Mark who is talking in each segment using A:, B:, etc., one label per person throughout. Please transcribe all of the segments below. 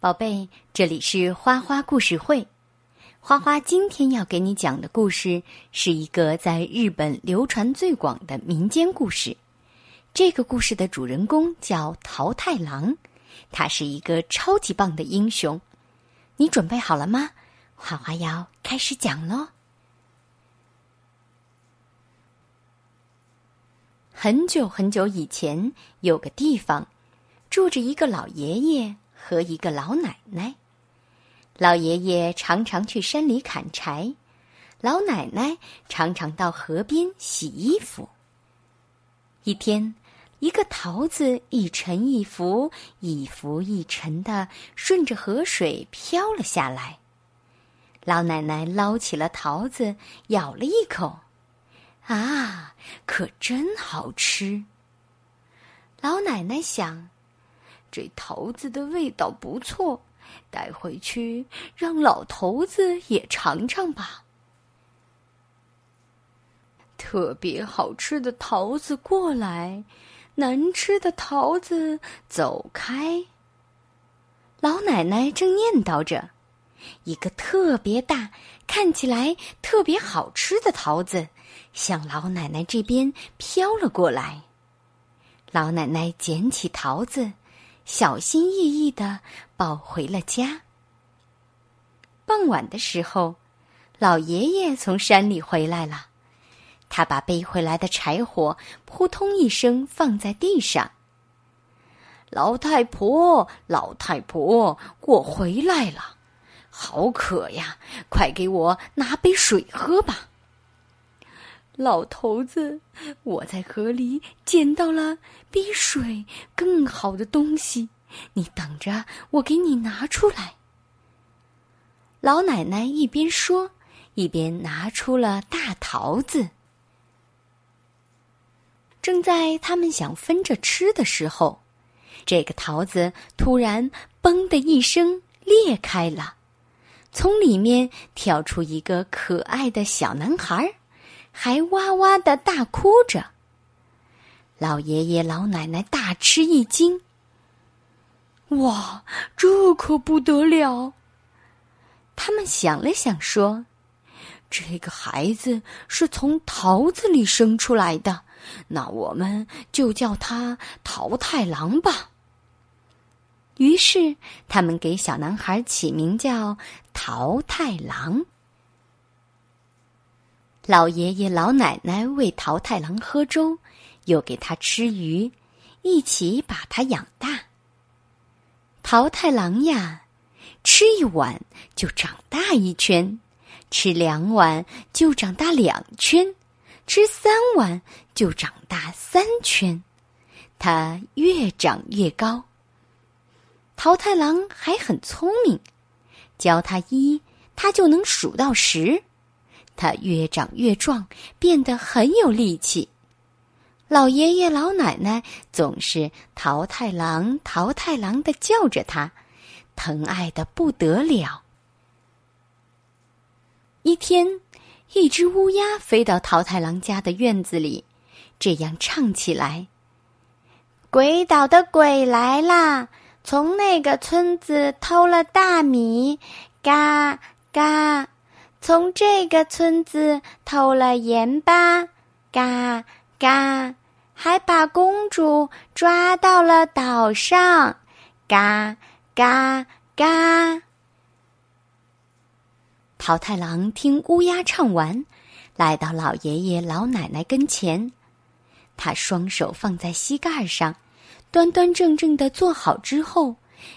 A: 宝贝，这里是花花故事会。花花今天要给你讲的故事是一个在日本流传最广的民间故事。这个故事的主人公叫桃太郎，他是一个超级棒的英雄。你准备好了吗？花花要开始讲喽。很久很久以前，有个地方住着一个老爷爷。和一个老奶奶，老爷爷常常去山里砍柴，老奶奶常常到河边洗衣服。一天，一个桃子一沉一浮，一浮一沉的顺着河水飘了下来。老奶奶捞起了桃子，咬了一口，啊，可真好吃！老奶奶想。这桃子的味道不错，带回去让老头子也尝尝吧。特别好吃的桃子过来，难吃的桃子走开。老奶奶正念叨着，一个特别大、看起来特别好吃的桃子向老奶奶这边飘了过来。老奶奶捡起桃子。小心翼翼的抱回了家。傍晚的时候，老爷爷从山里回来了，他把背回来的柴火扑通一声放在地上。老太婆，老太婆，我回来了，好渴呀，快给我拿杯水喝吧。老头子，我在河里捡到了比水更好的东西，你等着，我给你拿出来。老奶奶一边说，一边拿出了大桃子。正在他们想分着吃的时候，这个桃子突然“嘣”的一声裂开了，从里面跳出一个可爱的小男孩儿。还哇哇的大哭着。老爷爷老奶奶大吃一惊。哇，这可不得了！他们想了想，说：“这个孩子是从桃子里生出来的，那我们就叫他桃太郎吧。”于是，他们给小男孩起名叫桃太郎。老爷爷老奶奶喂桃太郎喝粥，又给他吃鱼，一起把他养大。桃太郎呀，吃一碗就长大一圈，吃两碗就长大两圈，吃三碗就长大三圈，他越长越高。桃太郎还很聪明，教他一，他就能数到十。他越长越壮，变得很有力气。老爷爷老奶奶总是“桃太郎，桃太郎”的叫着他，疼爱的不得了。一天，一只乌鸦飞到桃太郎家的院子里，这样唱起来：“鬼岛的鬼来啦，从那个村子偷了大米，嘎嘎。”从这个村子偷了盐巴，嘎嘎，还把公主抓到了岛上，嘎嘎嘎。桃太郎听乌鸦唱完，来到老爷爷老奶奶跟前，他双手放在膝盖上，端端正正的坐好之后，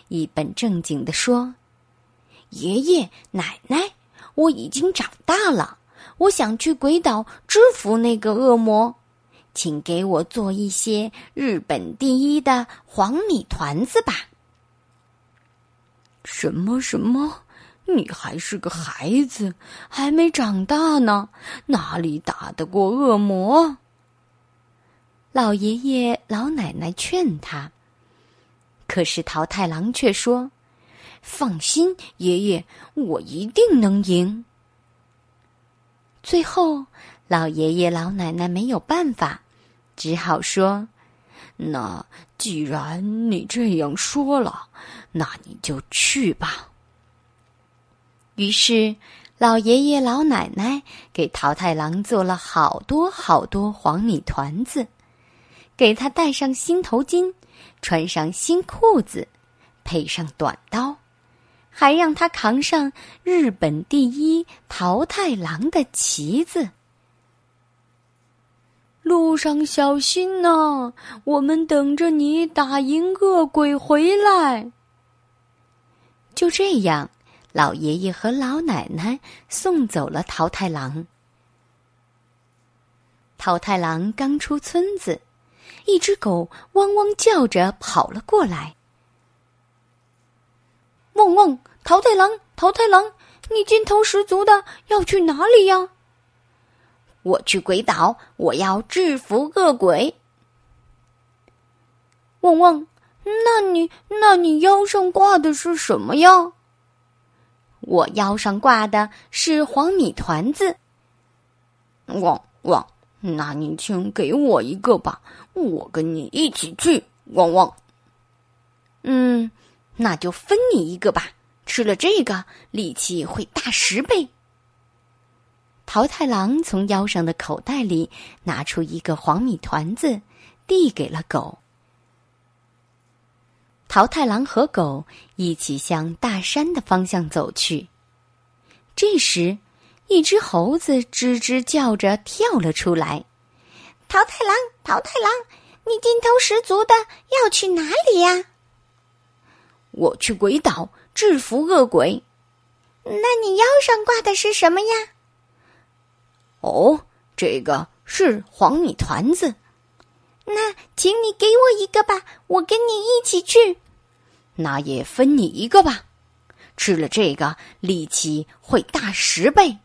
A: 一本正经的说：“爷爷奶奶。”我已经长大了，我想去鬼岛制服那个恶魔，请给我做一些日本第一的黄米团子吧。什么什么？你还是个孩子，还没长大呢，哪里打得过恶魔？老爷爷老奶奶劝他，可是桃太郎却说。放心，爷爷，我一定能赢。最后，老爷爷老奶奶没有办法，只好说：“那既然你这样说了，那你就去吧。于是，老爷爷老奶奶给桃太郎做了好多好多黄米团子，给他戴上新头巾，穿上新裤子，配上短刀，还让他扛上日本第一桃太郎的旗子。路上小心呐！我们等着你打赢恶鬼回来。就这样。老爷爷和老奶奶送走了桃太郎。桃太郎刚出村子，一只狗汪汪叫着跑了过来。汪汪！桃太郎，桃太郎，你劲头十足的要去哪里呀？我去鬼岛，我要制服恶鬼。汪汪！那你那你腰上挂的是什么呀？我腰上挂的是黄米团子。汪汪，那你请给我一个吧，我跟你一起去。汪汪，嗯，那就分你一个吧，吃了这个力气会大十倍。桃太郎从腰上的口袋里拿出一个黄米团子，递给了狗。桃太郎和狗一起向大山的方向走去。这时，一只猴子吱吱叫着跳了出来。“桃太郎，桃太郎，你劲头十足的要去哪里呀？”“我去鬼岛制服恶鬼。”“那你腰上挂的是什么呀？”“哦，这个是黄米团子。”“那请你给我一个吧，我跟你一起去。”那也分你一个吧，吃了这个力气会大十倍。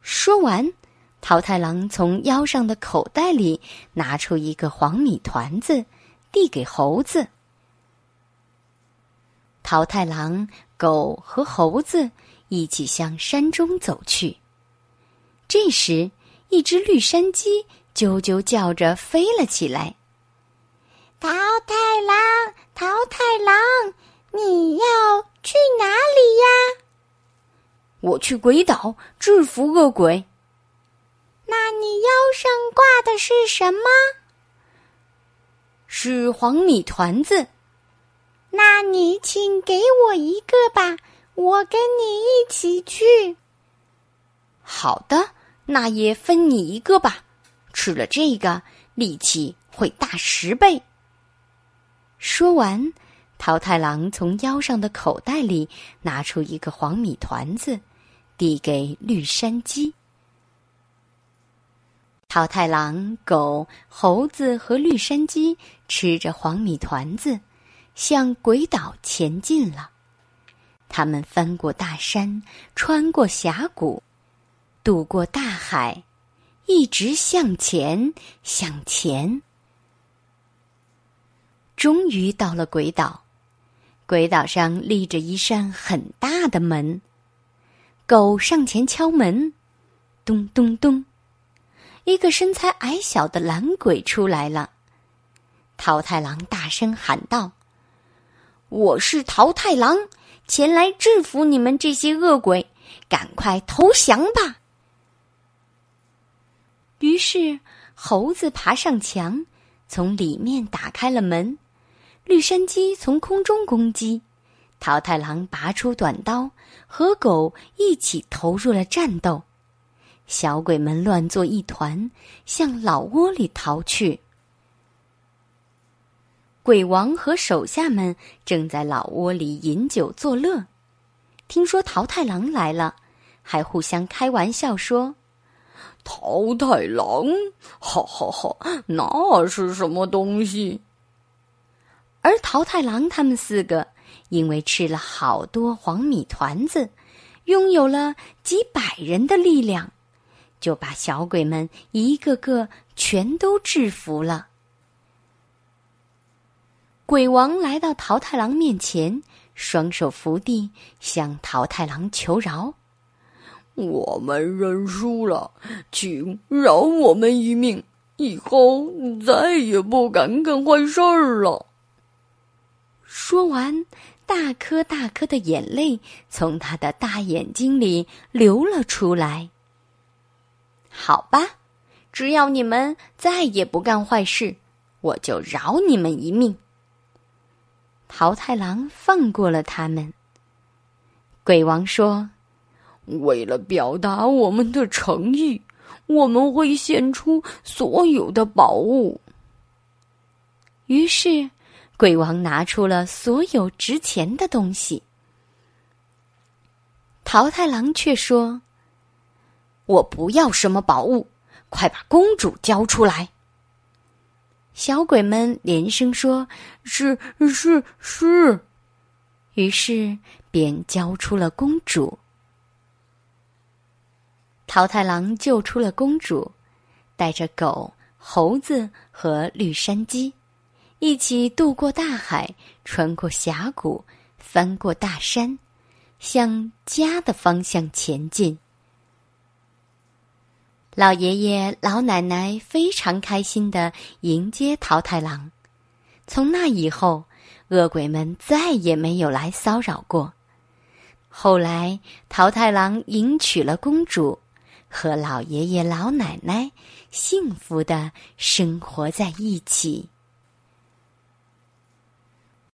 A: 说完，桃太郎从腰上的口袋里拿出一个黄米团子，递给猴子。桃太郎、狗和猴子一起向山中走去。这时，一只绿山鸡啾啾叫着飞了起来。桃太郎，桃太郎，你要去哪里呀？我去鬼岛制服恶鬼。那你腰上挂的是什么？是黄米团子。那你请给我一个吧，我跟你一起去。好的，那也分你一个吧。吃了这个，力气会大十倍。说完，桃太郎从腰上的口袋里拿出一个黄米团子，递给绿山鸡。桃太郎、狗、猴子和绿山鸡吃着黄米团子，向鬼岛前进了。他们翻过大山，穿过峡谷，渡过大海，一直向前，向前。终于到了鬼岛，鬼岛上立着一扇很大的门。狗上前敲门，咚咚咚，一个身材矮小的懒鬼出来了。桃太郎大声喊道：“我是桃太郎，前来制服你们这些恶鬼，赶快投降吧！”于是，猴子爬上墙，从里面打开了门。绿山鸡从空中攻击，桃太郎拔出短刀，和狗一起投入了战斗。小鬼们乱作一团，向老窝里逃去。鬼王和手下们正在老窝里饮酒作乐，听说桃太郎来了，还互相开玩笑说：“桃太郎，哈哈哈，那是什么东西？”而桃太郎他们四个，因为吃了好多黄米团子，拥有了几百人的力量，就把小鬼们一个个全都制服了。鬼王来到桃太郎面前，双手扶地，向桃太郎求饶：“我们认输了，请饶我们一命，
B: 以后再也不敢干坏事儿了。
A: 说完，大颗大颗的眼泪从他的大眼睛里流了出来。好吧，只要你们再也不干坏事，我就饶你们一命。桃太郎放过了他们。鬼王说：“
B: 为了表达我们的诚意，我们会献出所有的宝物。”
A: 于是。鬼王拿出了所有值钱的东西，桃太郎却说：“我不要什么宝物，快把公主交出来！”小鬼们连声说：“
B: 是是是。”
A: 于是便交出了公主。桃太郎救出了公主，带着狗、猴子和绿山鸡。一起渡过大海，穿过峡谷，翻过大山，向家的方向前进。老爷爷、老奶奶非常开心的迎接桃太郎。从那以后，恶鬼们再也没有来骚扰过。后来，桃太郎迎娶了公主，和老爷爷、老奶奶幸福的生活在一起。